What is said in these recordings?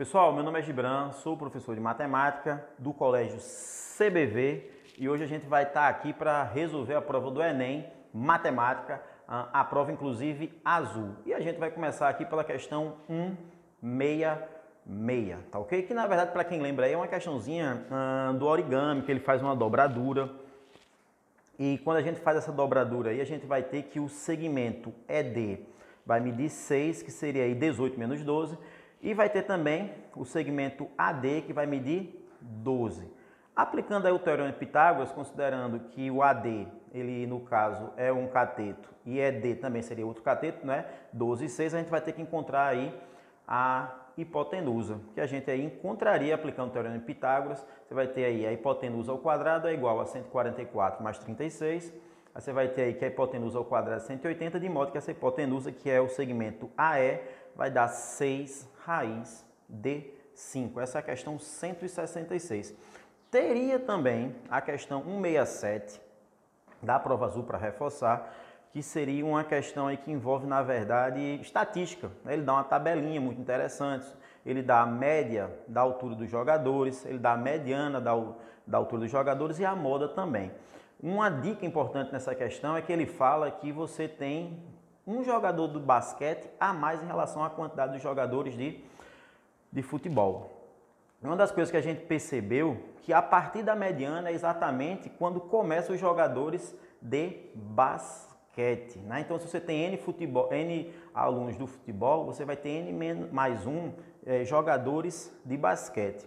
Pessoal, meu nome é Gibran, sou professor de matemática do Colégio CBV e hoje a gente vai estar aqui para resolver a prova do Enem, matemática, a prova inclusive azul. E a gente vai começar aqui pela questão 166, tá ok? Que na verdade, para quem lembra aí, é uma questãozinha do origami, que ele faz uma dobradura. E quando a gente faz essa dobradura aí, a gente vai ter que o segmento ED vai medir 6, que seria aí 18 menos 12, e vai ter também o segmento AD, que vai medir 12. Aplicando aí o teorema de Pitágoras, considerando que o AD, ele no caso é um cateto e ED também seria outro cateto, né? 12 e 6, a gente vai ter que encontrar aí a hipotenusa, que a gente aí encontraria aplicando o teorema de Pitágoras. Você vai ter aí a hipotenusa ao quadrado é igual a 144 mais 36. Aí você vai ter aí que a hipotenusa ao quadrado é 180, de modo que essa hipotenusa, que é o segmento AE, vai dar 6 raiz de 5. Essa é a questão 166. Teria também a questão 167 da prova azul para reforçar, que seria uma questão aí que envolve, na verdade, estatística. Ele dá uma tabelinha muito interessante, ele dá a média da altura dos jogadores, ele dá a mediana da, da altura dos jogadores e a moda também. Uma dica importante nessa questão é que ele fala que você tem um jogador do basquete a mais em relação à quantidade de jogadores de, de futebol. Uma das coisas que a gente percebeu que a partir da mediana é exatamente quando começam os jogadores de basquete. Né? Então, se você tem N, futebol, N alunos do futebol, você vai ter N mais um é, jogadores de basquete.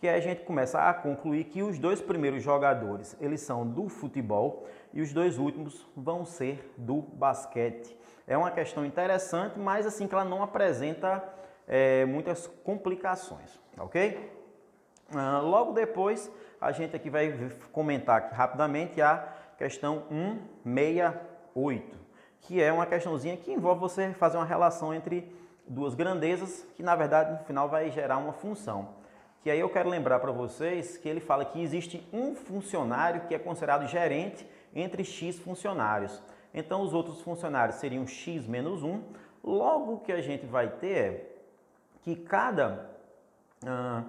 Que aí a gente começa a concluir que os dois primeiros jogadores eles são do futebol e os dois últimos vão ser do basquete. É uma questão interessante, mas assim que ela não apresenta é, muitas complicações, ok? Ah, logo depois, a gente aqui vai comentar rapidamente a questão 168, que é uma questãozinha que envolve você fazer uma relação entre duas grandezas, que na verdade no final vai gerar uma função. Que aí eu quero lembrar para vocês que ele fala que existe um funcionário que é considerado gerente entre X funcionários. Então os outros funcionários seriam x menos 1. Logo o que a gente vai ter é que cada, uh,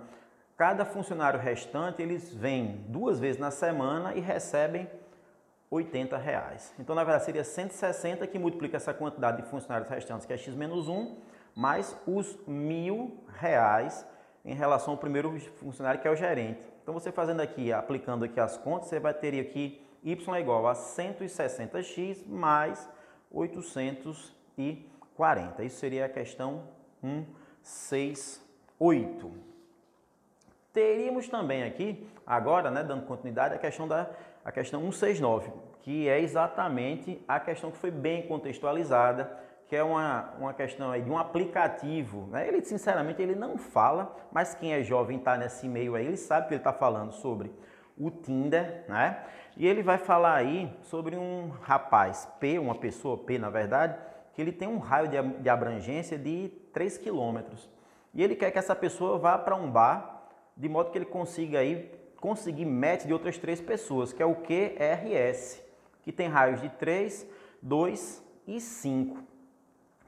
cada funcionário restante eles vêm duas vezes na semana e recebem 80 reais. Então na verdade seria 160 que multiplica essa quantidade de funcionários restantes que é x menos 1 mais os mil reais em relação ao primeiro funcionário que é o gerente. Então você fazendo aqui, aplicando aqui as contas, você vai ter aqui y é igual a 160x mais 840. Isso seria a questão 168. Teríamos também aqui, agora, né, dando continuidade, a questão da a questão 169, que é exatamente a questão que foi bem contextualizada, que é uma, uma questão aí de um aplicativo. Né? Ele, sinceramente, ele não fala, mas quem é jovem está nesse meio aí, ele sabe que ele está falando sobre o Tinder, né? E ele vai falar aí sobre um rapaz P, uma pessoa P na verdade, que ele tem um raio de, de abrangência de 3 quilômetros. E ele quer que essa pessoa vá para um bar, de modo que ele consiga aí conseguir match de outras três pessoas, que é o QRS, que tem raios de 3, 2 e 5.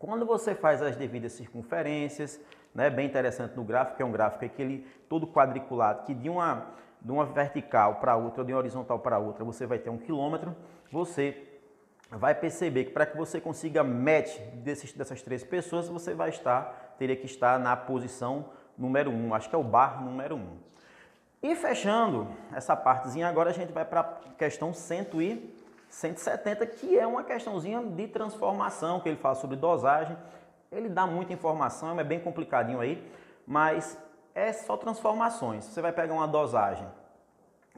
Quando você faz as devidas circunferências, né, bem interessante no gráfico, que é um gráfico que ele todo quadriculado, que de uma de uma vertical para outra ou de uma horizontal para outra, você vai ter um quilômetro, você vai perceber que para que você consiga match desses, dessas três pessoas, você vai estar, teria que estar na posição número 1, um, acho que é o bar número 1. Um. E fechando essa partezinha, agora a gente vai para a questão 100 e 170, que é uma questãozinha de transformação, que ele fala sobre dosagem. Ele dá muita informação, é bem complicadinho aí, mas é só transformações. Você vai pegar uma dosagem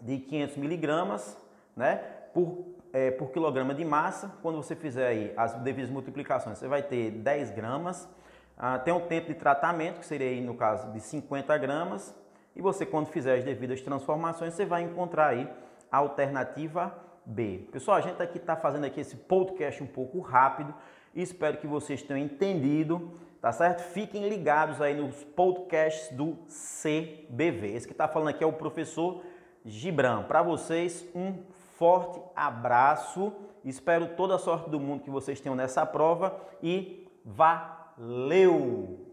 de 500 miligramas né, por, é, por quilograma de massa. Quando você fizer aí as devidas multiplicações, você vai ter 10 gramas. Ah, tem um tempo de tratamento, que seria aí no caso de 50 gramas. E você, quando fizer as devidas transformações, você vai encontrar aí a alternativa B. Pessoal, a gente aqui está fazendo aqui esse podcast um pouco rápido. Espero que vocês tenham entendido tá certo? Fiquem ligados aí nos podcasts do CBV. Esse que está falando aqui é o professor Gibran. Para vocês, um forte abraço. Espero toda a sorte do mundo que vocês tenham nessa prova e valeu!